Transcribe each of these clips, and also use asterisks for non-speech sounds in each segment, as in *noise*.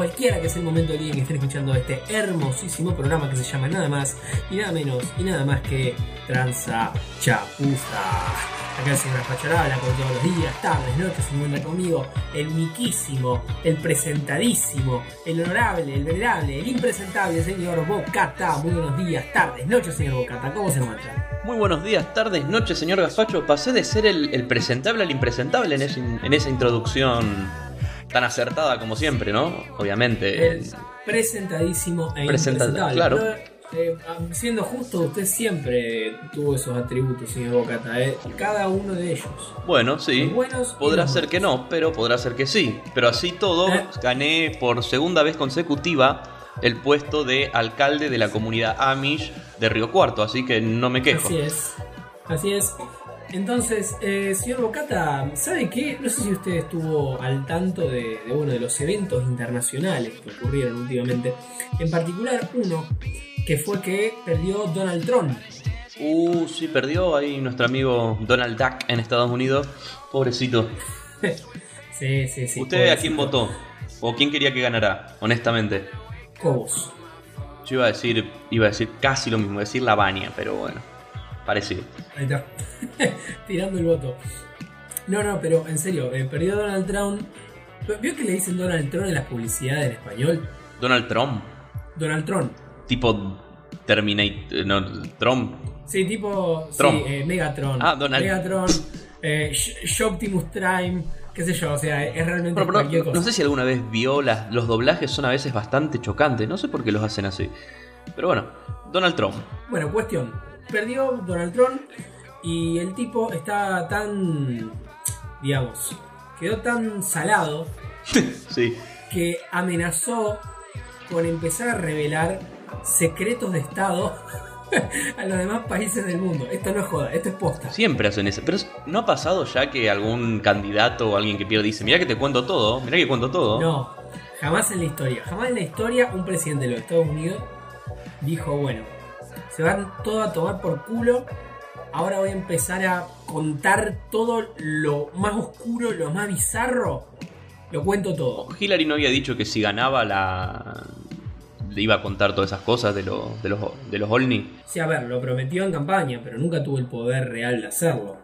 cualquiera que sea el momento del día que estén escuchando este hermosísimo programa que se llama nada más y nada menos y nada más que Tranza Chapuza. Acá el señor Raspachar habla con todos los días, tardes, noches, se encuentra conmigo el uniquísimo, el presentadísimo, el honorable, el venerable, el impresentable señor Bocata. Muy buenos días, tardes, noches, señor Bocata. ¿Cómo se encuentra? Muy buenos días, tardes, noches, señor Gaspacho. Pasé de ser el, el presentable al impresentable en, ese- en esa introducción tan acertada como siempre, ¿no? Obviamente. El presentadísimo e impresentable. claro. Eh, siendo justo, usted siempre tuvo esos atributos, señor Bocata. eh. Cada uno de ellos. Bueno, sí. Los buenos Podrá los ser que no, pero podrá ser que sí. Pero así todo, Eh. gané por segunda vez consecutiva el puesto de alcalde de la comunidad Amish de Río Cuarto, así que no me quejo. Así es. Así es. Entonces, eh, señor Bocata, ¿sabe qué? No sé si usted estuvo al tanto de, de, bueno, de los eventos internacionales que ocurrieron últimamente. En particular, uno que fue que perdió Donald Trump. Uh, sí, perdió ahí nuestro amigo Donald Duck en Estados Unidos. Pobrecito. *laughs* sí, sí, sí. ¿Usted a quién votó? ¿O quién quería que ganara? Honestamente. Cobos. Yo iba a decir, iba a decir casi lo mismo, iba a decir Lavania, pero bueno, parecido. Ahí está. *laughs* Tirando el voto. No, no, pero en serio, eh, perdió Donald Trump. ¿Vio que le dicen Donald Trump en las publicidades en español? Donald Trump, Donald Trump. tipo Terminator, no, Trump. Sí, tipo. Trump. Sí, eh, Megatron. Ah, Donald. Megatron. Eh, Optimus Prime. Qué sé yo, o sea, es realmente Pero, pero cualquier no, sé si alguna vez vio las, los doblajes son a veces bastante chocantes, no sé por qué los hacen así. Pero bueno, Donald Trump. Bueno, cuestión. Perdió Donald Trump y el tipo está tan. Digamos. Quedó tan salado *laughs* Sí. que amenazó con empezar a revelar secretos de Estado *laughs* a los demás países del mundo. Esto no es joda, esto es posta. Siempre hacen eso. Pero ¿no ha pasado ya que algún candidato o alguien que pierde dice, mira que te cuento todo, mira que cuento todo? No, jamás en la historia. Jamás en la historia un presidente de los Estados Unidos dijo, bueno, se van todo a tomar por culo. Ahora voy a empezar a contar todo lo más oscuro, lo más bizarro. Lo cuento todo. Hillary no había dicho que si ganaba la... le iba a contar todas esas cosas de, lo- de los, de los Olney. Sí, a ver, lo prometió en campaña, pero nunca tuvo el poder real de hacerlo.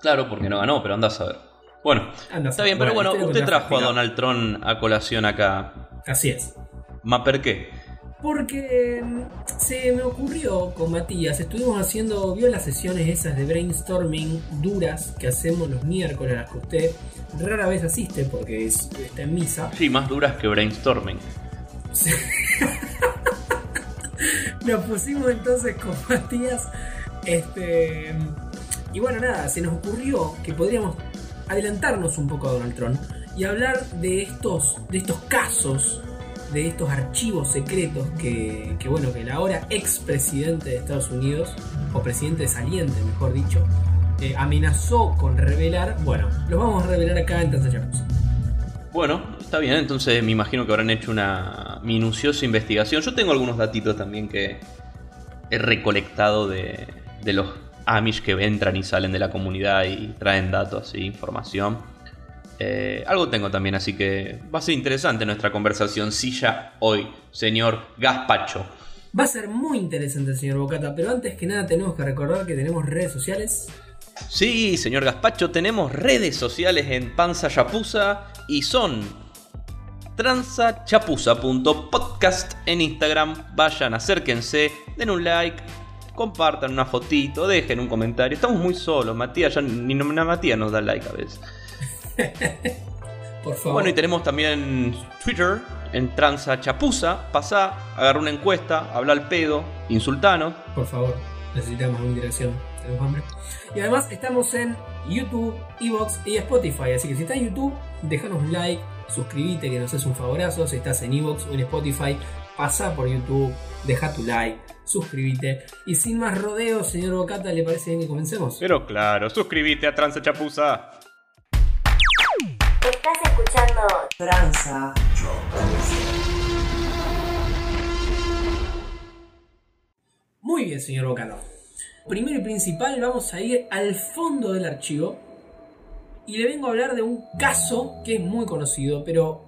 Claro, porque no ganó, pero andás a ver. Bueno, Anda está bien, saber. pero bueno, usted trajo a Donald Trump a colación acá. Así es. ¿Ma por qué? Porque mm, se me ocurrió con Matías, estuvimos haciendo, vio las sesiones esas de brainstorming duras que hacemos los miércoles, a las que usted rara vez asiste porque es- está en misa. Sí, más duras que brainstorming. *laughs* Nos pusimos entonces con Matías. Este. Y bueno, nada, se nos ocurrió que podríamos adelantarnos un poco a Donald Trump y hablar de estos, de estos casos, de estos archivos secretos que, que, bueno, que el ahora expresidente de Estados Unidos, o presidente saliente, mejor dicho, eh, amenazó con revelar. Bueno, los vamos a revelar acá en Tanza Chapuza. Bueno, está bien, entonces me imagino que habrán hecho una minuciosa investigación. Yo tengo algunos datitos también que he recolectado de, de los Amish que entran y salen de la comunidad y traen datos e información. Eh, algo tengo también, así que va a ser interesante nuestra conversación silla hoy, señor Gaspacho. Va a ser muy interesante, señor Bocata, pero antes que nada tenemos que recordar que tenemos redes sociales. Sí, señor Gaspacho, tenemos redes sociales en Panza Chapuza y son transachapuza.podcast en Instagram. Vayan, acérquense, den un like, compartan una fotito, dejen un comentario. Estamos muy solos, Matías, ya ni no- Matías nos da like a veces. *laughs* Por favor. Bueno, y tenemos también Twitter en transachapuza. Pasá, agarra una encuesta, habla al pedo, insultanos. Por favor, necesitamos una interacción. Tenemos hambre. Y además estamos en YouTube, Evox y Spotify. Así que si estás en YouTube, déjanos un like, suscríbete que nos es un favorazo. Si estás en Evox o en Spotify, pasa por YouTube, deja tu like, suscríbete. Y sin más rodeos, señor Bocata, ¿le parece bien que comencemos? Pero claro, suscríbete a Transachapuza. Estás escuchando Tranza. Muy bien, señor Bocata. Primero y principal, vamos a ir al fondo del archivo. Y le vengo a hablar de un caso que es muy conocido, pero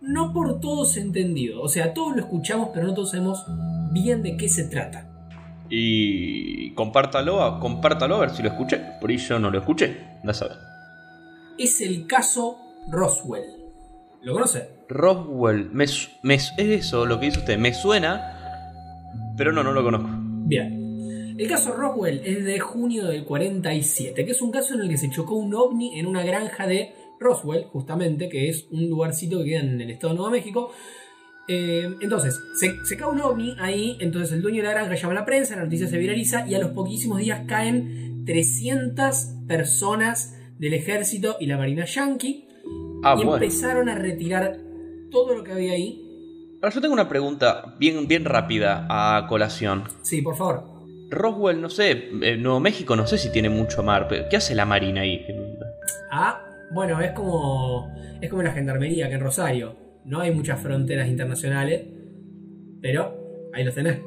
no por todos entendido. O sea, todos lo escuchamos, pero no todos sabemos bien de qué se trata. Y compártalo, compártalo a ver si lo escuché. Por ahí yo no lo escuché, no sabes. Es el caso Roswell. ¿Lo conoce? Roswell, me, me es eso lo que dice usted, me suena, pero no, no lo conozco. Bien. El caso Roswell es de junio del 47, que es un caso en el que se chocó un ovni en una granja de Roswell, justamente, que es un lugarcito que queda en el estado de Nuevo México. Eh, entonces, se, se cae un ovni ahí, entonces el dueño de la granja llama a la prensa, la noticia se viraliza y a los poquísimos días caen 300 personas del ejército y la marina yankee Ah, y bueno. empezaron a retirar todo lo que había ahí. Ahora yo tengo una pregunta bien, bien rápida a colación. Sí, por favor. Roswell, no sé, eh, Nuevo México no sé si tiene mucho mar, pero ¿qué hace la marina ahí? Ah, bueno, es como es como la gendarmería que en Rosario. No hay muchas fronteras internacionales, pero ahí los tenés.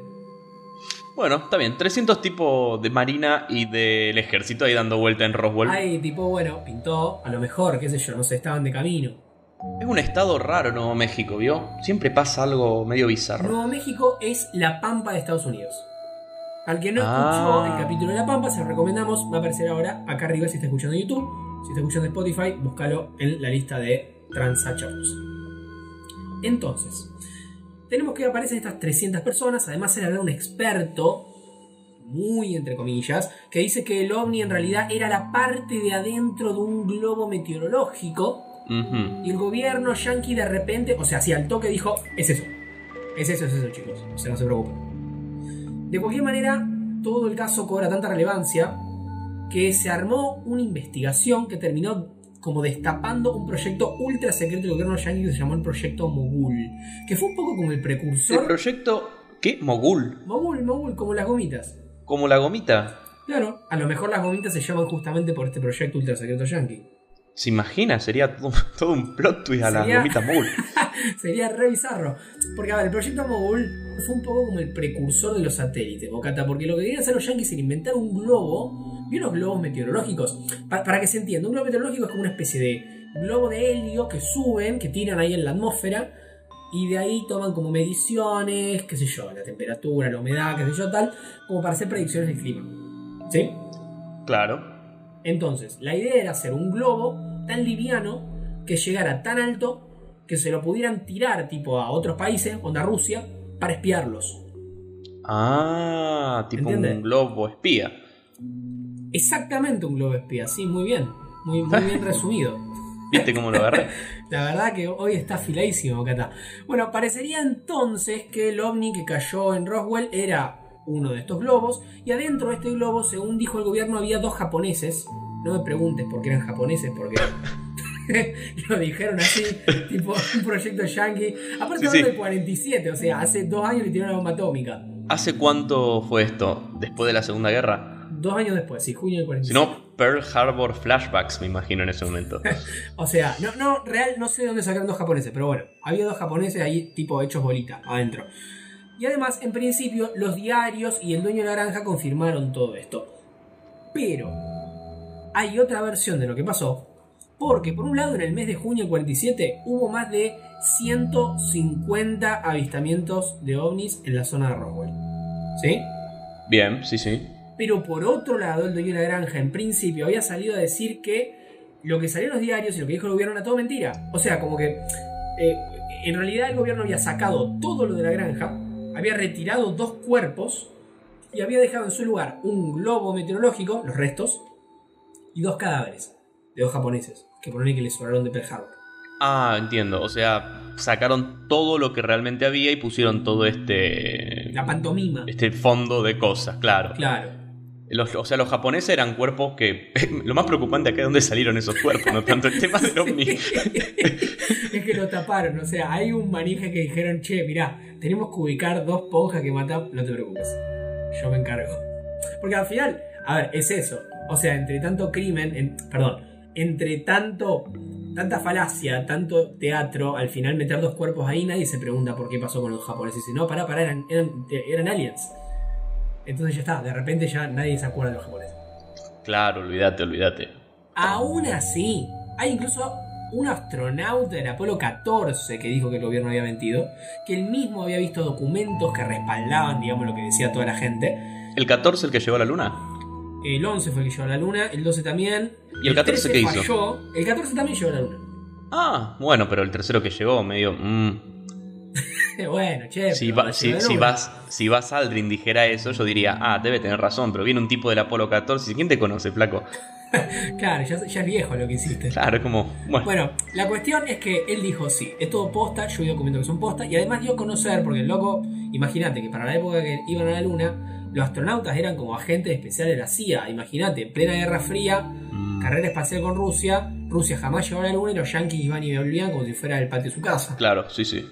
Bueno, está bien, 300 tipos de marina y del ejército ahí dando vuelta en Roswell. Hay tipo, bueno, pintó, a lo mejor, qué sé yo, no sé, estaban de camino. Es un estado raro Nuevo México, ¿vio? Siempre pasa algo medio bizarro. Nuevo México es la Pampa de Estados Unidos. Al que no Ah. escuchó el capítulo de la Pampa, se lo recomendamos, va a aparecer ahora acá arriba si está escuchando YouTube. Si está escuchando Spotify, búscalo en la lista de Transachos. Entonces, tenemos que aparecen estas 300 personas, además era un experto, muy entre comillas, que dice que el ovni en realidad era la parte de adentro de un globo meteorológico y el gobierno yanqui de repente, o sea, así al toque dijo, es eso. Es eso, es eso, chicos. O sea, no se preocupen. De cualquier manera, todo el caso cobra tanta relevancia que se armó una investigación que terminó como destapando un proyecto ultra secreto del gobierno yanqui que se llamó el Proyecto Mogul. Que fue un poco como el El precursor. proyecto, ¿qué? Mogul. Mogul, Mogul, como las gomitas. Como la gomita. Claro, a lo mejor las gomitas se llaman justamente por este proyecto ultra secreto yanqui. ¿Se imagina? Sería *laughs* todo, todo un plot twist a la Sería- gomita Mogul. *laughs* Sería re bizarro. Porque, a ver, el proyecto Mogul fue un poco como el precursor de los satélites, Bocata. Porque lo que querían hacer los yankees era inventar un globo y unos globos meteorológicos. Pa- para que se entienda, un globo meteorológico es como una especie de globo de helio que suben, que tiran ahí en la atmósfera. Y de ahí toman como mediciones, qué sé yo, la temperatura, la humedad, qué sé yo, tal, como para hacer predicciones del clima. ¿Sí? Claro. Entonces, la idea era hacer un globo tan liviano que llegara tan alto que se lo pudieran tirar tipo a otros países, onda Rusia, para espiarlos. Ah, tipo un globo espía. Exactamente un globo espía, sí, muy bien. Muy, muy bien *laughs* resumido. ¿Viste cómo lo agarré? *laughs* La verdad que hoy está afiladísimo, Cata. Bueno, parecería entonces que el ovni que cayó en Roswell era uno de estos globos. Y adentro de este globo, según dijo el gobierno, había dos japoneses. No me preguntes por qué eran japoneses, porque *laughs* lo dijeron así, tipo un proyecto yankee. Aparte, Sí, sí. del 47, o sea, hace dos años le tiraron una bomba atómica. ¿Hace cuánto fue esto? ¿Después de la Segunda Guerra? Dos años después, sí, junio del Si 47. no, Pearl Harbor flashbacks, me imagino en ese momento. *laughs* O sea, no, no, real, no sé de dónde sacaron dos japoneses, pero bueno, había dos japoneses ahí, tipo hechos bolita, adentro. Y además, en principio, los diarios y el dueño de la granja confirmaron todo esto. Pero, hay otra versión de lo que pasó, porque por un lado, en el mes de junio del 47, hubo más de 150 avistamientos de ovnis en la zona de Roswell. ¿Sí? Bien, sí, sí. Pero por otro lado, el dueño de la granja en principio había salido a decir que lo que salió en los diarios y lo que dijo el gobierno era todo mentira. O sea, como que eh, en realidad el gobierno había sacado todo lo de la granja, había retirado dos cuerpos y había dejado en su lugar un globo meteorológico, los restos, y dos cadáveres de dos japoneses que ponen que les sobraron de Pearl Harbor. Ah, entiendo. O sea, sacaron todo lo que realmente había y pusieron todo este. La pantomima. Este fondo de cosas, claro. Claro. Los- o sea, los japoneses eran cuerpos que. *laughs* Lo más preocupante acá es dónde salieron esos cuerpos, no tanto el tema del ovni. *laughs* es que lo taparon, o sea, hay un manija que dijeron, che, mirá, tenemos que ubicar dos ponjas que matan, no te preocupes, yo me encargo. Porque al final, a ver, es eso, o sea, entre tanto crimen, en- perdón, entre tanto, tanta falacia, tanto teatro, al final meter dos cuerpos ahí, nadie se pregunta por qué pasó con los japoneses, no, pará, pará, eran, eran, eran aliens. Entonces ya está, de repente ya nadie se acuerda de los japoneses. Claro, olvídate, olvídate. Aún así, hay incluso un astronauta del Apolo 14 que dijo que el gobierno había mentido, que él mismo había visto documentos que respaldaban, digamos, lo que decía toda la gente. ¿El 14 el que llegó a la luna? El 11 fue el que llegó a la luna, el 12 también. ¿Y el 14 13 qué hizo? falló, El 14 también llegó a la luna. Ah, bueno, pero el tercero que llegó, medio... mm. Bueno, che. Si, va- si, vas, si vas Aldrin dijera eso, yo diría, ah, debe tener razón, pero viene un tipo del Apolo 14. ¿Quién te conoce, flaco? *laughs* Claro, ya, ya es viejo lo que hiciste. Claro, es como, bueno, Bueno, la cuestión es que él dijo sí, es todo posta, yo vi documentos que son posta, y además dio a conocer, porque el loco, imagínate que para la época que iban a la luna, los astronautas eran como agentes especiales de la CIA, imagínate, plena Guerra Fría, mm, carrera espacial con Rusia, Rusia jamás llegó a la luna y los yankees iban y volvían como si fuera el patio de su casa. claro, sí, sí.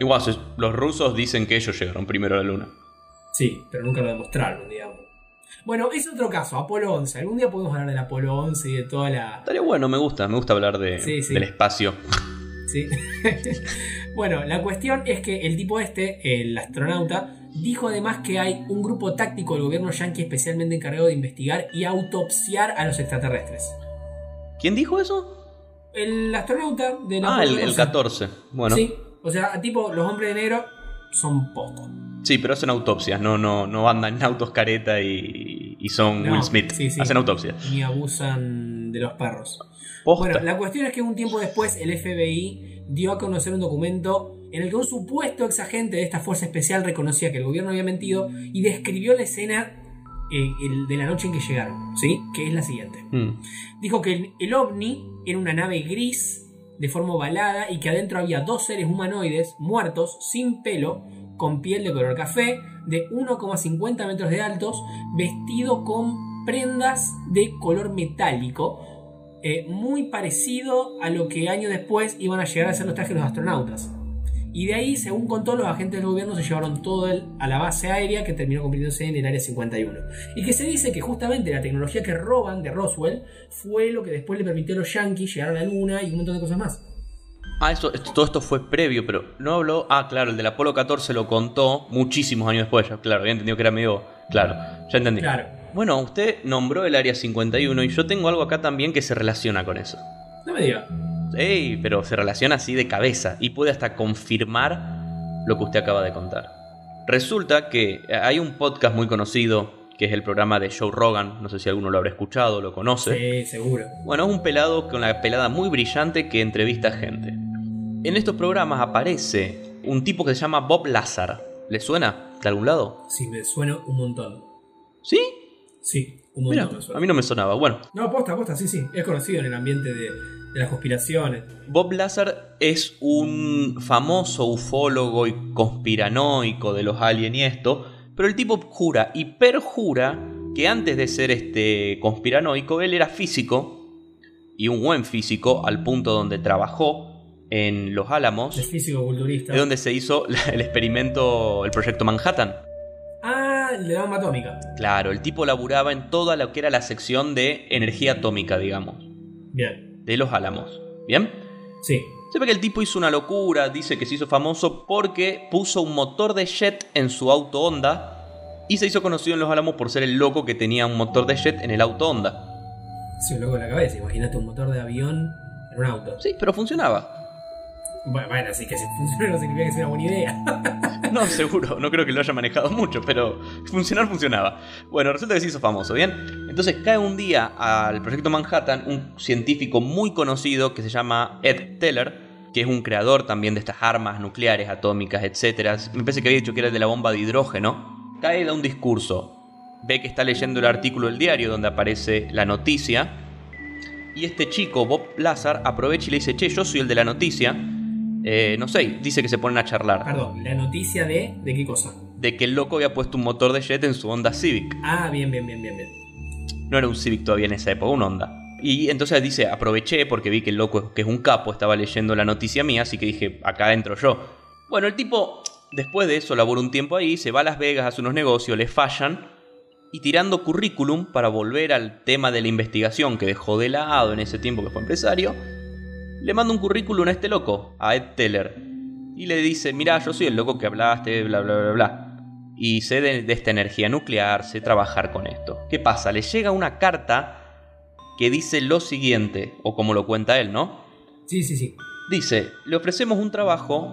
Igual, los rusos dicen que ellos llegaron primero a la luna. Sí, pero nunca lo demostraron, digamos. Bueno, es otro caso, Apolo 11. Algún día podemos hablar del Apolo 11 y de toda la, Estaría bueno, me gusta, me gusta hablar de, Sí, sí. del espacio. ¿sí? *laughs* bueno, la cuestión es que el tipo este, el astronauta, dijo además que hay un grupo táctico del gobierno yanqui especialmente encargado de investigar y autopsiar a los extraterrestres. ¿Quién dijo eso? El astronauta de la Ah, el, el 14. Bueno, sí. Sí, o sea, tipo, los hombres de negro son posta. pero hacen autopsias, no, no, no andan en autos careta y, y son No, Will Smith. sí, sí. Hacen autopsias. Ni abusan de los perros. Posta. Bueno, la cuestión es que un tiempo después el FBI dio a conocer un documento en el que un supuesto ex agente de esta fuerza especial reconocía que el gobierno había mentido y describió la escena eh, el- de la noche en que llegaron, ¿sí? Que es la siguiente. Mm. Dijo que el, el ovni era una nave gris de forma ovalada y que adentro había dos seres humanoides muertos, sin pelo, con piel de color café, de 1,50 metros de altos, vestido con prendas de color metálico, eh, muy parecido a lo que años después iban a llegar a ser los trajes de los astronautas. Y de ahí, según contó, los agentes del gobierno se llevaron todo el- a la base aérea que terminó convirtiéndose en el Área 51. Y que se dice que justamente la tecnología que roban de Roswell fue lo que después le permitió a los yankees llegar a la luna y un montón de cosas más. Ah, esto, esto- todo esto fue previo, pero no habló. Ah, claro, el del Apolo 14 lo contó muchísimos años después. Ya, claro, había entendido que era medio. Claro, ya entendí. Claro. Bueno, usted nombró el área 51 y yo tengo algo acá también que se relaciona con eso. No me diga. Pero se relaciona así de cabeza y puede hasta confirmar lo que usted acaba de contar. Resulta que hay un podcast muy conocido que es el programa de Joe Rogan, no sé si alguno lo habrá escuchado, lo conoce. Sí, seguro. Bueno, es un pelado con la pelada muy brillante que entrevista gente. En estos programas aparece un tipo que se llama Bob Lazar. ¿Le suena de algún lado? Sí, me suena un montón. ¿Sí? Sí, un Mira, montón me suena. a mí no me sonaba. Bueno, No, posta, posta, sí, sí. Es conocido en el ambiente de, de las conspiraciones. Bob Lazar es un famoso ufólogo y conspiranoico de los aliens y esto, pero el tipo jura y perjura que antes de ser este conspiranoico él era físico y un buen físico al punto donde trabajó en Los Álamos, Es físico-culturista. es donde se hizo *laughs* el experimento, el proyecto Manhattan. Ah, el de la bomba atómica. Claro, el tipo laburaba en toda lo que era la sección de energía atómica, digamos, Bien. De Los Álamos. ¿Bien? Sí. Se ve que el tipo hizo una locura, dice que se hizo famoso porque puso un motor de jet en su auto Honda y se hizo conocido en Los Álamos por ser el loco que tenía un motor de jet en el auto Honda. Sí, un loco en la cabeza. Imagínate un motor de avión en un auto. Sí, pero funcionaba. Bueno, así que no significa que sea una buena idea. *laughs* No, seguro, no creo que lo haya manejado mucho, pero funcionar funcionaba. Bueno, resulta que se hizo famoso, ¿bien? Entonces cae un día al proyecto Manhattan un científico muy conocido que se llama Ed Teller, que es un creador también de estas armas nucleares, atómicas, etc. Me parece que había dicho que era de la bomba de hidrógeno. Cae da un discurso, ve que está leyendo el artículo del diario donde aparece la noticia. Y este chico, Bob Lazar, aprovecha y le dice, che, yo soy el de la noticia. Eh, no sé, dice que se ponen a charlar Perdón, la noticia de. ¿De qué cosa? de que el loco había puesto un motor de jet en su Honda Civic. Ah, bien, bien, bien, bien, bien. No era un Civic todavía en esa época, un Honda. Y entonces dice, aproveché porque vi que el loco, que es un capo, estaba leyendo la noticia mía, así que dije, acá entro yo. Bueno, el tipo, después de eso, labora un tiempo ahí, se va a Las Vegas, hace unos negocios, le fallan, y tirando currículum para volver al tema de la investigación que dejó de lado en ese tiempo que fue empresario, le manda un currículum a este loco, a Ed Teller, y le dice, mira, yo soy el loco que hablaste, bla, bla, bla, bla. Y sé de, de esta energía nuclear, sé trabajar con esto. ¿Qué pasa? Le llega una carta que dice lo siguiente, o como lo cuenta él, ¿no? Sí, sí, sí. Dice, le ofrecemos un trabajo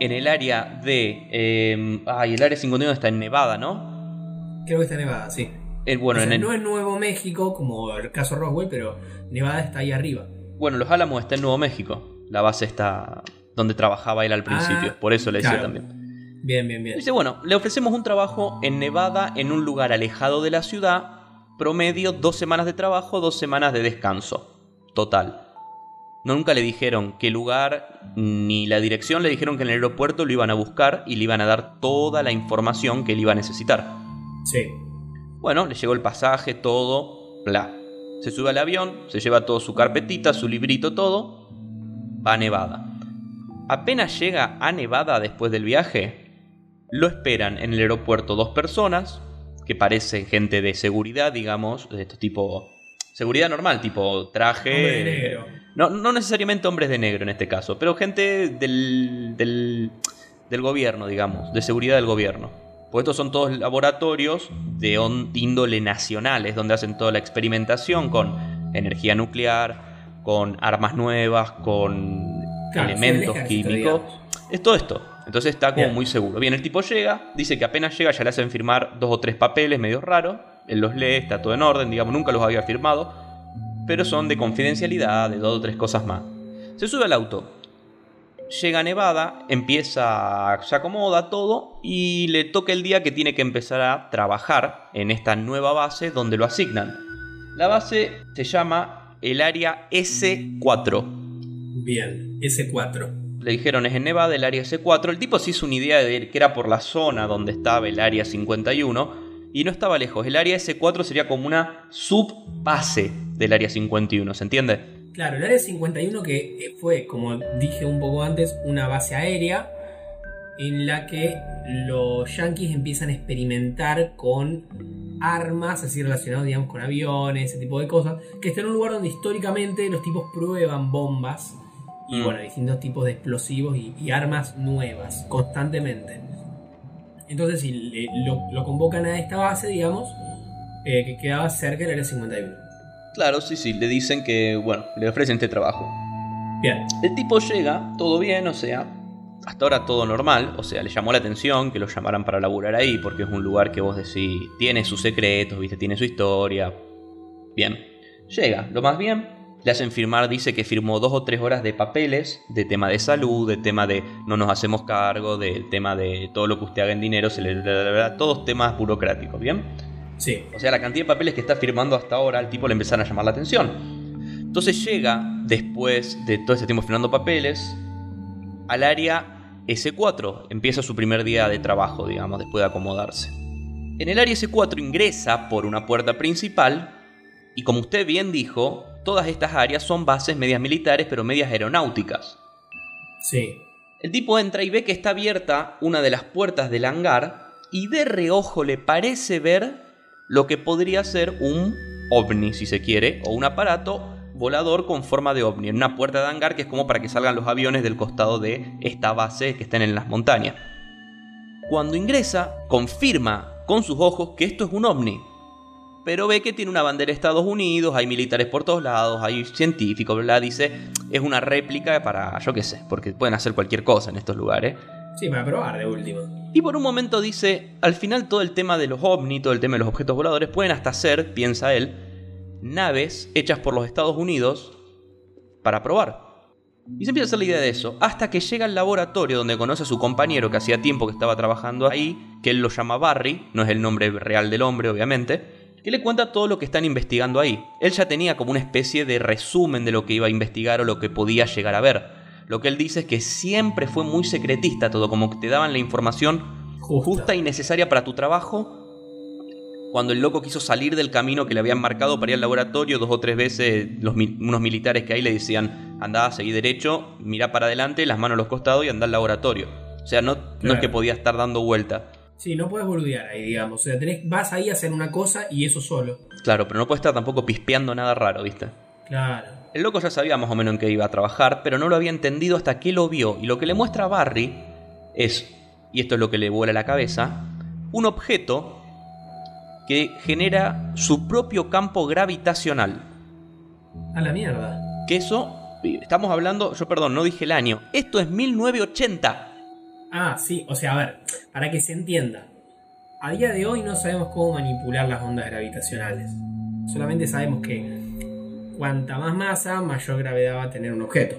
en el área de... eh, ay, el área 51 está en Nevada, ¿no? Creo que está Nevada, sí. El, bueno, O sea, en el- No es Nuevo México, como el caso Roswell, pero Nevada está ahí arriba. Bueno, Los Álamos está en Nuevo México. La base está donde trabajaba él al principio. Ah, por eso le decía claro. también. Bien, bien, bien. Dice, bueno, le ofrecemos un trabajo en Nevada, en un lugar alejado de la ciudad, promedio dos semanas de trabajo, dos semanas de descanso. Total. No, nunca le dijeron qué lugar ni la dirección, le dijeron que en el aeropuerto lo iban a buscar y le iban a dar toda la información que él iba a necesitar. Sí. Bueno, le llegó el pasaje, todo, bla. Se sube al avión, se lleva todo su carpetita, su librito, todo, va a Nevada. Apenas llega a Nevada después del viaje, lo esperan en el aeropuerto dos personas, que parecen gente de seguridad, digamos, de estos tipo... Seguridad normal, tipo traje... Hombre de negro. No, no necesariamente hombres de negro en este caso, pero gente del, del, del gobierno, digamos, de seguridad del gobierno. Pues estos son todos laboratorios de índole nacionales, donde hacen toda la experimentación con energía nuclear, con armas nuevas, con Claro, elementos químicos. Es todo esto. Entonces está como Bien. muy seguro. Bien, el tipo llega, dice que apenas llega ya le hacen firmar dos o tres papeles medio raros. Él los lee, está todo en orden, digamos, nunca los había firmado. Pero son de confidencialidad, de dos o tres cosas más. Se sube al auto. Llega Nevada, empieza, se acomoda todo y le toca el día que tiene que empezar a trabajar en esta nueva base donde lo asignan. La base se llama el área S4. Bien. S4. Le dijeron es en Nevada, el área C4. El tipo se hizo una idea de que era por la zona donde estaba el área 51 y no estaba lejos. El área S4 sería como una subbase del área 51, ¿se entiende? Claro, el área 51 que eh, fue, como dije un poco antes, una base aérea en la que los yankees empiezan a experimentar con armas, así relacionadas, digamos, con aviones, ese tipo de cosas, que está en un lugar donde históricamente los tipos prueban bombas y, Mm. bueno, distintos tipos de explosivos y, y armas nuevas, constantemente. Entonces, si le- lo, lo convocan a esta base, digamos, eh, que quedaba cerca del área 51. Claro, sí, sí, le dicen que, bueno, le ofrecen este trabajo. Bien, El tipo llega, todo bien, o sea, hasta ahora todo normal, o sea, le llamó la atención que lo llamaran para laburar ahí, porque es un lugar que vos decís, tiene sus secretos, viste, tiene su historia. Bien, llega, lo más bien, le hacen firmar, dice que firmó dos o tres horas de papeles, de tema de salud, de tema de no nos hacemos cargo, del tema de todo lo que usted haga en dinero, se le, bla, bla, bla, todos temas burocráticos, ¿bien? Sí. O sea, la cantidad de papeles que está firmando hasta ahora, al tipo le empezaron a llamar la atención. Entonces llega, después de todo ese tiempo firmando papeles, al área S4. Empieza su primer día de trabajo, digamos, después de acomodarse. En el área S4 ingresa por una puerta principal y como usted bien dijo, todas estas áreas son bases medias militares pero medias aeronáuticas. Sí. El tipo entra y ve que está abierta una de las puertas del hangar y de reojo le parece ver lo que podría ser un ovni, si se quiere, o un aparato volador con forma de ovni, en una puerta de hangar que es como para que salgan los aviones del costado de esta base que están en las montañas. Cuando ingresa, confirma con sus ojos que esto es un ovni, pero ve que tiene una bandera de Estados Unidos, hay militares por todos lados, hay científicos, ¿verdad? Dice, es una réplica para, yo qué sé, porque pueden hacer cualquier cosa en estos lugares. Sí, probar de último. Y por un momento dice, al final todo el tema de los ovni, todo el tema de los objetos voladores, pueden hasta ser, piensa él, naves hechas por los Estados Unidos para probar. Y se empieza a hacer la idea de eso, hasta que llega al laboratorio donde conoce a su compañero que hacía tiempo que estaba trabajando ahí, que él lo llama Barry, no es el nombre real del hombre, obviamente, que le cuenta todo lo que están investigando ahí. Él ya tenía como una especie de resumen de lo que iba a investigar o lo que podía llegar a ver. Lo que él dice es que siempre fue muy secretista todo, como que te daban la información Justa. justa y necesaria para tu trabajo. Cuando el loco quiso salir del camino que le habían marcado para ir al laboratorio, dos o tres veces los unos militares que ahí le decían, anda, seguí derecho, mira para adelante, las manos a los costados y anda al laboratorio. O sea, no, no es que podía estar dando vuelta. Sí, no puedes boludear ahí, digamos. O sea, tenés, vas ahí a hacer una cosa y eso solo. Claro, pero no puede estar tampoco pispeando nada raro, ¿viste? Claro. El loco ya sabía más o menos en qué iba a trabajar, pero no lo había entendido hasta que lo vio. Y lo que le muestra a Barry es, y esto es lo que le vuela la cabeza, un objeto que genera su propio campo gravitacional. A la mierda. Que eso estamos hablando, yo perdón, no dije el año. Esto es 1980. Ah, sí, o sea, a ver, para que se entienda. A día de hoy no sabemos cómo manipular las ondas gravitacionales. Solamente sabemos que cuanta más masa, mayor gravedad va a tener un objeto.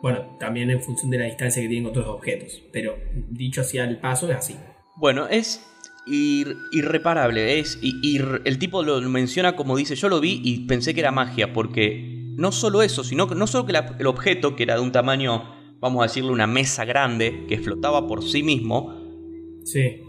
Bueno, también en función de la distancia que tienen otros objetos. Pero dicho así al paso es así. Bueno, es irreparable. Es el tipo lo menciona como dice, yo lo vi y pensé que era magia, porque no solo eso, sino que no solo que el objeto, que era de un tamaño, vamos a decirle, una mesa grande, que flotaba por sí mismo,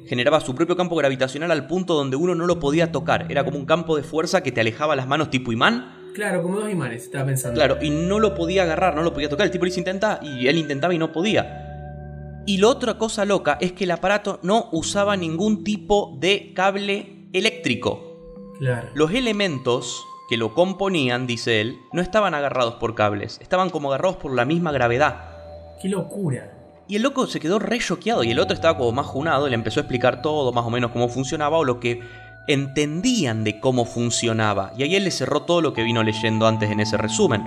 generaba su propio campo gravitacional al punto donde uno no lo podía tocar. Era como un campo de fuerza que te alejaba las manos tipo imán. Claro, como dos imanes, estaba pensando. Claro, y no lo podía agarrar, no lo podía tocar. El tipo le intenta y él intentaba y no podía. Y la otra cosa loca es que el aparato no usaba ningún tipo de cable eléctrico. Claro. Los elementos que lo componían, dice él, no estaban agarrados por cables, estaban como agarrados por la misma gravedad. ¡Qué locura! Y el loco se quedó re choqueado y el otro estaba como más junado, le empezó a explicar todo, más o menos cómo funcionaba o lo que entendían de cómo funcionaba. Y ahí él le cerró todo lo que vino leyendo antes en ese resumen.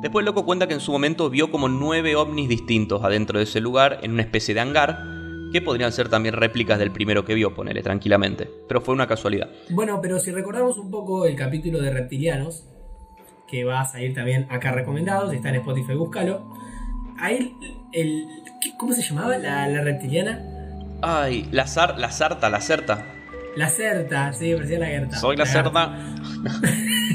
Después el loco cuenta que en su momento vio como nueve ovnis distintos adentro de ese lugar, en una especie de hangar, que podrían ser también réplicas del primero que vio, ponele tranquilamente. Pero fue una casualidad. Bueno, pero si recordamos un poco el capítulo de reptilianos, que va a salir también acá recomendado, si está en Spotify, búscalo. Ahí el, ¿Cómo se llamaba la, reptiliana? Ay, la, zar, la sarta, la certa. La certa, sí, parecía la Gerta. Soy la, certa.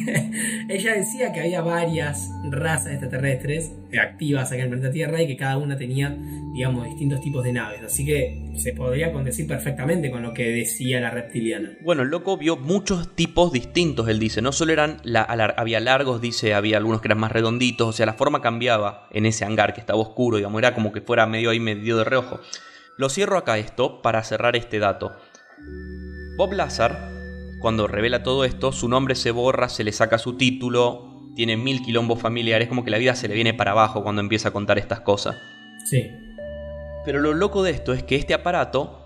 *laughs* Ella decía que había varias razas extraterrestres activas acá en el planeta Tierra y que cada una tenía, digamos, distintos tipos de naves. Así que se podría condecir perfectamente con lo que decía la reptiliana. Bueno, el loco vio muchos tipos distintos, él dice. No solo eran, la, había largos, dice, había algunos que eran más redonditos. O sea, la forma cambiaba en ese hangar que estaba oscuro, digamos, era como que fuera medio ahí, medio de reojo. Lo cierro acá esto para cerrar este dato. Bob Lazar, cuando revela todo esto, su nombre se borra, se le saca su título, tiene mil quilombos familiares, como que la vida se le viene para abajo cuando empieza a contar estas cosas. Sí. Pero lo loco de esto es que este aparato,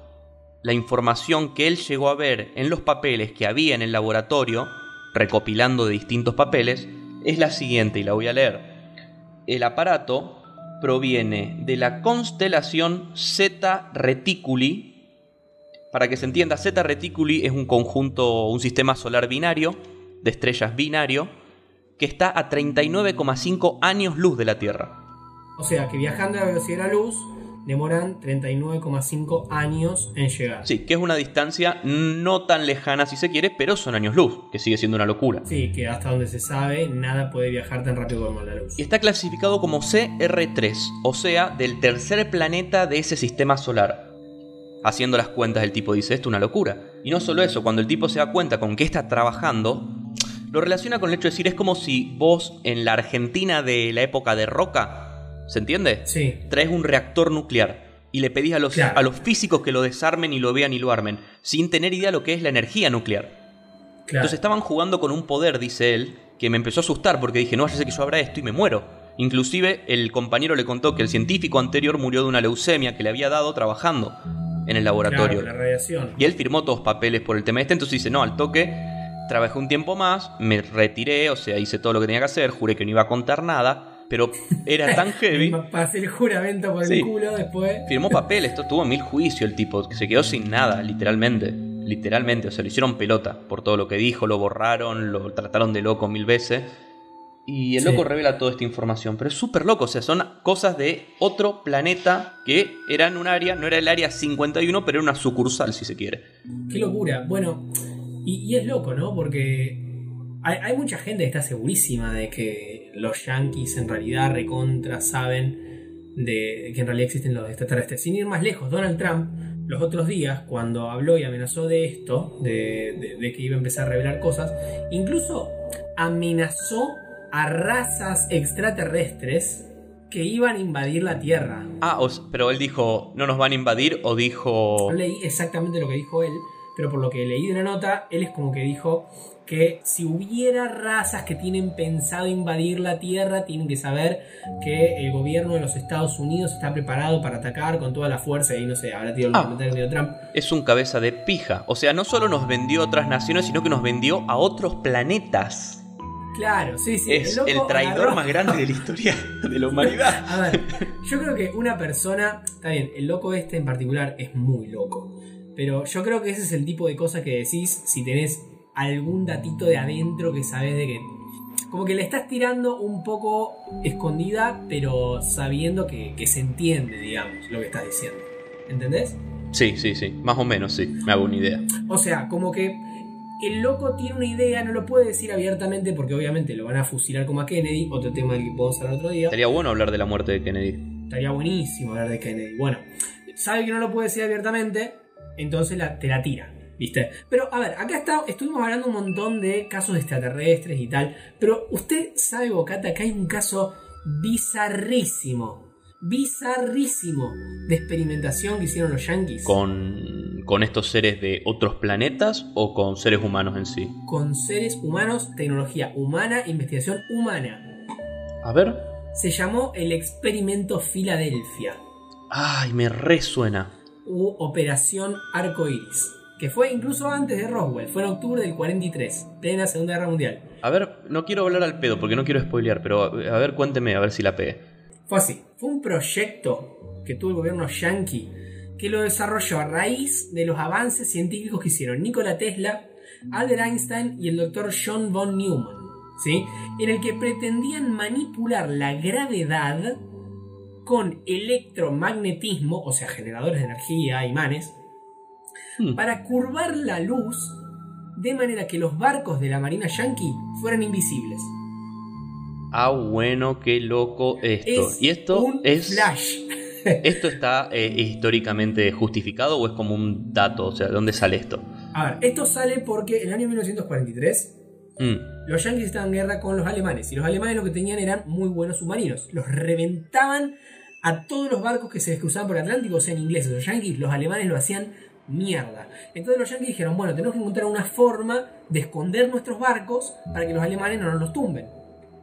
la información que él llegó a ver en los papeles que había en el laboratorio, recopilando de distintos papeles, es la siguiente y la voy a leer. El aparato proviene de la constelación Zeta Reticuli, para que se entienda, Zeta Reticuli es un conjunto, un sistema solar binario, de estrellas binario, que está a 39,5 años luz de la Tierra. O sea, que viajando a la velocidad de la luz demoran 39,5 años en llegar. Sí, que es una distancia no tan lejana si se quiere, pero son años luz, que sigue siendo una locura. Sí, que hasta donde se sabe, nada puede viajar tan rápido como la luz. Y está clasificado como CR3, o sea, del tercer planeta de ese sistema solar haciendo las cuentas el tipo dice, esto es una locura. Y no solo eso, cuando el tipo se da cuenta con qué está trabajando, lo relaciona con el hecho de decir, es como si vos en la Argentina de la época de Roca, ¿se entiende? Sí. Traes un reactor nuclear y le pedís a los, a los físicos que lo desarmen y lo vean y lo armen, sin tener idea de lo que es la energía nuclear. Entonces estaban jugando con un poder, dice él, que me empezó a asustar porque dije, no vaya a ser que yo abra esto y me muero. Inclusive el compañero le contó que el científico anterior murió de una leucemia que le había dado trabajando en el laboratorio. Y él firmó todos los papeles por el tema este, entonces dice, no, al toque, trabajé un tiempo más, me retiré, o sea, hice todo lo que tenía que hacer, juré que no iba a contar nada, pero era tan *laughs* heavy. Pasé el juramento por el culo después. Firmó papeles, esto tuvo mil juicios el tipo, que se quedó sin nada, literalmente. Literalmente, o sea, le hicieron pelota por todo lo que dijo, lo borraron, lo trataron de loco mil veces. Y el loco revela toda esta información, pero es súper loco, o sea, son cosas de otro planeta que eran un área, no era el área 51, pero era una sucursal, si se quiere. Qué locura. Bueno, y, es loco, ¿no? Porque hay, mucha gente que está segurísima de que los yankees en realidad recontra saben de que en realidad existen los extraterrestres. Sin ir más lejos, Donald Trump los otros días, cuando habló y amenazó de esto, de, de que iba a empezar a revelar cosas, incluso amenazó a razas extraterrestres que iban a invadir la Tierra. Ah, pero él dijo, no nos van a invadir o dijo... No leí exactamente lo que dijo él, pero por lo que leí de la nota, él es como que dijo que si hubiera razas que tienen pensado invadir la Tierra, tienen que saber que el gobierno de los Estados Unidos está preparado para atacar con toda la fuerza y no sé, ahora tiene el ah, de Trump. Es un cabeza de pija. O sea, no solo nos vendió a otras naciones, sino que nos vendió a otros planetas. Claro, sí, sí. Es el, traidor agarró- más grande de la historia de la humanidad. *laughs* A ver, yo creo que una persona. Está bien, el loco este en particular es muy loco. Pero yo creo que ese es el tipo de cosas que decís si tenés algún datito de adentro que sabes de que. Como que le estás tirando un poco escondida, pero sabiendo que, que se entiende, digamos, lo que estás diciendo. ¿Entendés? Sí, sí, sí. Más o menos, sí. Me hago una idea. O sea, como que el loco tiene una idea, no lo puede decir abiertamente porque obviamente lo van a fusilar como a Kennedy, otro tema del que podemos hablar otro día. Estaría bueno hablar de la muerte de Kennedy. Estaría buenísimo hablar de Kennedy. Bueno, sabe que no lo puede decir abiertamente, entonces la- te la tira, ¿viste? Pero a ver, acá está, estuvimos hablando un montón de casos extraterrestres y tal, pero usted sabe, Bocata, que hay un caso bizarrísimo, bizarrísimo de experimentación que hicieron los yankees ¿Con, ¿Con estos seres de otros planetas o con seres humanos en sí? con seres humanos, tecnología humana, investigación humana. A ver. Se llamó el experimento Filadelfia. Ay, me resuena. u Operación Arco Iris, que fue incluso antes de Roswell, fue en octubre del 43, plena Segunda Guerra Mundial. A ver, no quiero hablar al pedo porque no quiero spoilear, pero a a ver, cuénteme, a ver si la pegué. Fue así, fue un proyecto que tuvo el gobierno yankee que lo desarrolló a raíz de los avances científicos que hicieron Nikola Tesla, Albert Einstein y el doctor John von Neumann, ¿sí? en el que pretendían manipular la gravedad con electromagnetismo, o sea, generadores de energía, imanes, Hmm. para curvar la luz de manera que los barcos de la Marina Yankee fueran invisibles. Ah, bueno, qué loco esto. Es ¿Y esto un es flash. *laughs* esto está eh, históricamente justificado o es como un dato? O sea, ¿de dónde sale esto? A ver, esto sale porque en el año 1943 Mm, los yankees estaban en guerra con los alemanes y los alemanes lo que tenían eran muy buenos submarinos. Los reventaban a todos los barcos que se cruzaban por el Atlántico, sean ingleses o yankees, los alemanes lo hacían mierda. Entonces los yankees dijeron, bueno, tenemos que encontrar una forma de esconder nuestros barcos para que los alemanes no nos los tumben.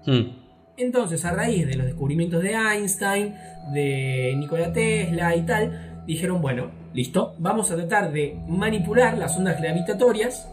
Mm. Entonces, a raíz de los descubrimientos de Einstein, de Nikola Tesla y tal, dijeron, bueno, listo, vamos a tratar de manipular las ondas gravitatorias,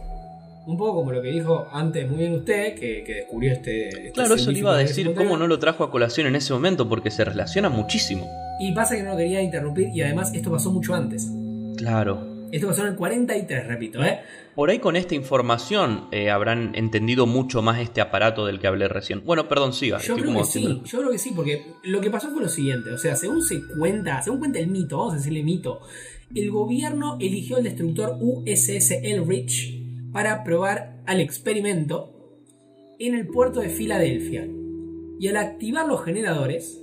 un poco como lo que dijo antes muy bien usted, que, que descubrió este... este Claro, eso le iba a decir, cómo no lo trajo a colación en ese momento, porque se relaciona muchísimo. Y pasa que no lo quería interrumpir y además esto pasó mucho antes. Claro. Esto pasó en el 43, repito, ¿eh? Por ahí con esta información eh, habrán entendido mucho más este aparato del que hablé recién. Bueno, perdón, siga. Yo creo que sí, yo creo que sí, porque lo que pasó fue lo siguiente, o sea, según se cuenta, según cuenta el mito, vamos a decirle mito, el gobierno eligió el destructor USS Elrich para probar al experimento en el puerto de Filadelfia. Y al activar los generadores,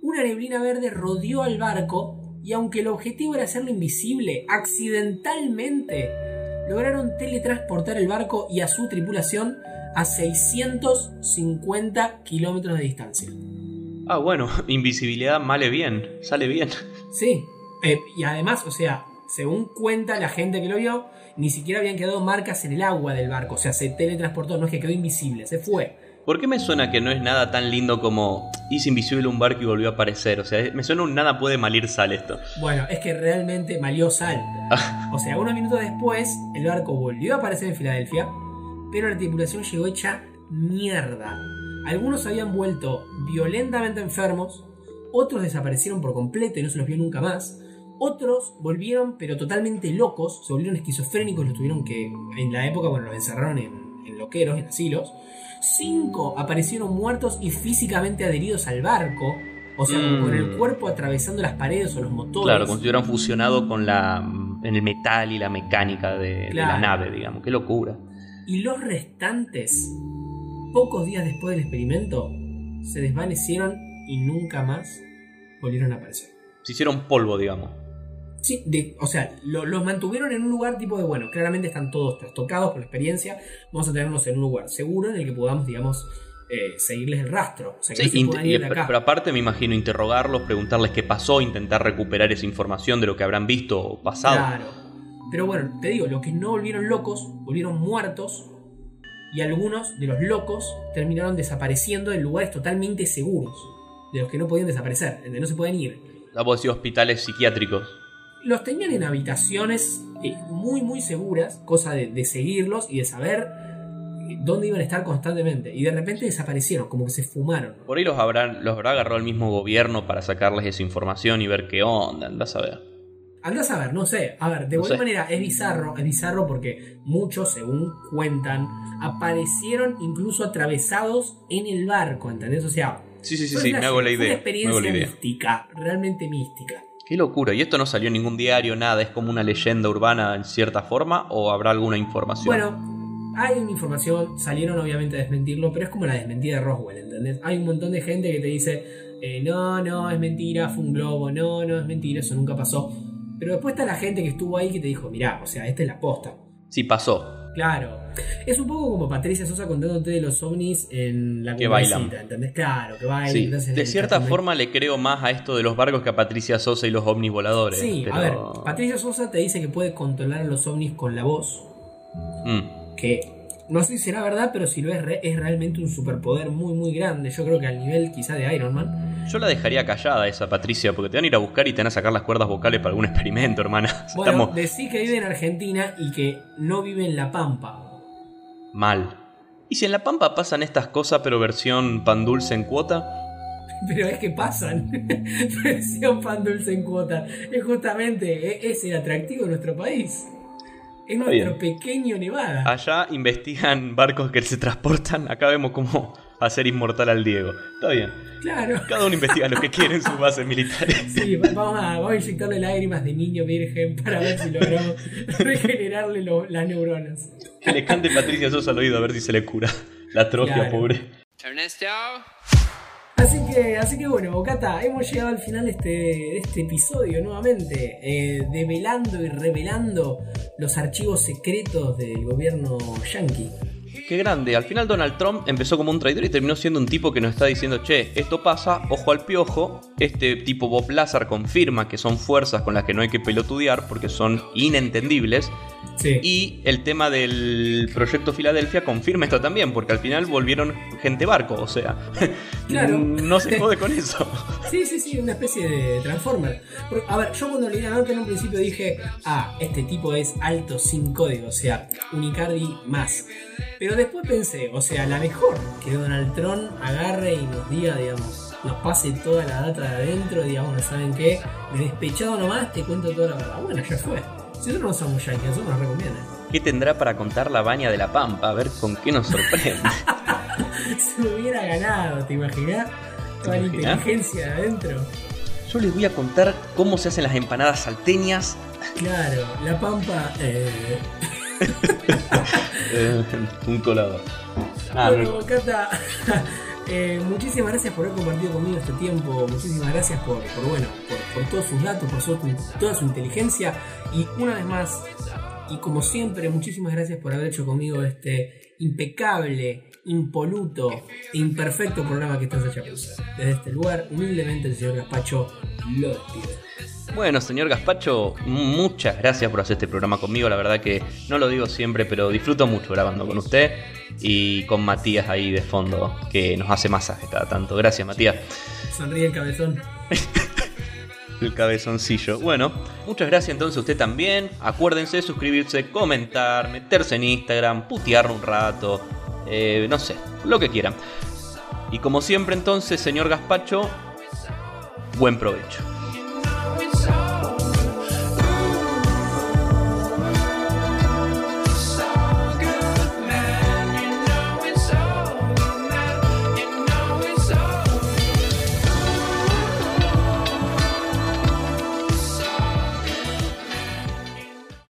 una neblina verde rodeó al barco y aunque el objetivo era hacerlo invisible, accidentalmente lograron teletransportar el barco y a su tripulación a 650 kilómetros de distancia. Ah, bueno, invisibilidad vale bien, sale bien. Sí, eh, y además, o sea, según cuenta la gente que lo vio, ni siquiera habían quedado marcas en el agua del barco, o sea, se teletransportó, no es que quedó invisible, se fue. ¿Por qué me suena que no es nada tan lindo como hice invisible un barco y volvió a aparecer? O sea, me suena un nada puede malir sal esto. Bueno, es que realmente malió sal. O sea, unos minutos después, el barco volvió a aparecer en Filadelfia, pero la tripulación llegó hecha mierda. Algunos habían vuelto violentamente enfermos, otros desaparecieron por completo y no se los vio nunca más. Otros volvieron, pero totalmente locos, se volvieron esquizofrénicos, los tuvieron que, en la época, bueno, los encerraron en, en loqueros, en asilos. Cinco aparecieron muertos y físicamente adheridos al barco, o sea, Mm. con el cuerpo atravesando las paredes o los motores. Claro, como si hubieran fusionado con la en el metal y la mecánica de, de la nave, digamos. Qué locura. Y los restantes, pocos días después del experimento, se desvanecieron y nunca más volvieron a aparecer. Se hicieron polvo, digamos. Sí, de- o sea, lo- los mantuvieron en un lugar tipo de, bueno, claramente están todos trastocados por la experiencia, vamos a tenerlos en un lugar seguro en el que podamos, digamos, eh, seguirles el rastro. O sea, que Sí, no se ir acá. pero aparte me imagino interrogarlos, preguntarles qué pasó, intentar recuperar esa información de lo que habrán visto o pasado. Claro. Pero bueno, te digo, los que no volvieron locos, volvieron muertos. Y algunos de los locos terminaron desapareciendo en lugares totalmente seguros. De los que no podían desaparecer, de no se pueden ir. Ah, vos decís hospitales psiquiátricos. Los tenían en habitaciones eh, muy, muy seguras, cosa de, de seguirlos y de saber dónde iban a estar constantemente. Y de repente desaparecieron, como que se fumaron. Por ahí los, habrán, los habrá agarrado el mismo gobierno para sacarles esa información y ver qué onda, andás a ver. Andás a ver, no sé. A ver, de No buena sé. manera es bizarro, es bizarro porque muchos, según cuentan, aparecieron incluso atravesados en el barco, ¿entendés? O sea, Sí, sí, sí, sí, una- me hago la idea. Una experiencia mística, realmente mística. Qué locura. ¿Y esto no salió en ningún diario, nada? ¿Es como una leyenda urbana en cierta forma o habrá alguna información? Bueno, hay una información, salieron obviamente a desmentirlo, pero es como la desmentida de Roswell, ¿entendés? Hay un montón de gente que te dice, eh, no, no, es mentira, fue un globo, no, no, es mentira, eso nunca pasó. Pero después está la gente que estuvo ahí que te dijo, mirá, o sea, esta es la posta. Sí, pasó. Claro. Es un poco como Patricia Sosa contándote de los ovnis en la Que bailan. ¿entendés? Claro, que bailan. Sí. De cierta forma le creo más a esto de los barcos que a Patricia Sosa y los ovnis voladores. Sí, pero- a ver, Patricia Sosa te dice que puede controlar a los ovnis con la voz. Mm. que no sé si será verdad, pero si lo es, re- es realmente un superpoder muy, muy grande. Yo creo que al nivel quizá de Iron Man. Yo la dejaría callada esa Patricia, porque te van a ir a buscar y te van a sacar las cuerdas vocales para algún experimento, hermana. *laughs* Bueno, Estamos decí que vive en Argentina y que no vive en La Pampa. mal. ¿Y si en La Pampa pasan estas cosas, pero versión pan dulce en cuota? *laughs* Pero es que pasan. *laughs* Versión pan dulce en cuota. Es justamente, e- es el atractivo de nuestro país. Es nuestro pequeño Nevada. Allá investigan barcos que se transportan. Acá vemos cómo hacer inmortal al Diego. Está bien. Claro. Cada uno investiga lo que quiere en sus bases militares. *laughs* Sí, va- vamos a, vamos a inyectarle lágrimas de niño virgen para ver si logramos *laughs* regenerarle lo- las neuronas. Que le cante Patricia Sosa al oído a ver si se le cura. La atrofia, Claro. pobre. Ernesto. Así que, así que bueno, Bocata, hemos llegado al final de este, de este episodio nuevamente, eh, develando y revelando los archivos secretos del gobierno yankee. Qué grande. Al final Donald Trump empezó como un traidor y terminó siendo un tipo que nos está diciendo, che, esto pasa, ojo al piojo. Este tipo Bob Lazar confirma que son fuerzas con las que no hay que pelotudear porque son inentendibles. Sí. Y el tema del proyecto Filadelfia confirma esto también, porque al final volvieron gente barco, o sea, *laughs* Claro. no se jode con eso. *laughs* Sí, sí, sí, una especie de Transformer. Porque, a ver, yo cuando leí la nota en un principio dije, ah, este tipo es alto sin código, o sea, Unicardi más. Pero después pensé, o sea, la mejor que Donald Trump agarre y nos diga, digamos, nos pase toda la data de adentro, digamos, ¿no saben qué? De despechado nomás te cuento toda la verdad. Bueno, ya fue. Si nosotros no somos yankees, a nosotros nos recomienda. ¿Qué tendrá para contar la baña de la pampa? A ver con qué nos sorprende. *laughs* Se me hubiera ganado, ¿te imaginas? Toda la inteligencia de adentro. Yo les voy a contar cómo se hacen las empanadas salteñas. Claro, la pampa. Eh... Eh, *laughs* un colador. Ah, bueno, no. Bocata, *laughs* eh, muchísimas gracias por haber compartido conmigo este tiempo. Muchísimas gracias por, por, bueno, por, por todos sus datos, por su- toda su inteligencia. Y una vez más, y como siempre, muchísimas gracias por haber hecho conmigo este impecable, impoluto, e imperfecto programa que estás hecha Desde este lugar, humildemente, el señor Gaspacho lo despide. Bueno, señor Gaspacho, muchas gracias por hacer este programa conmigo. La verdad que no lo digo siempre, pero disfruto mucho grabando con usted y con Matías ahí de fondo, que nos hace masaje cada tanto. Gracias, Matías. Sonríe el cabezón. *laughs* El cabezoncillo. Bueno, muchas gracias entonces a usted también. Acuérdense de suscribirse, comentar, meterse en Instagram, putear un rato, eh, no sé, lo que quieran. Y como siempre entonces, señor Gaspacho, buen provecho.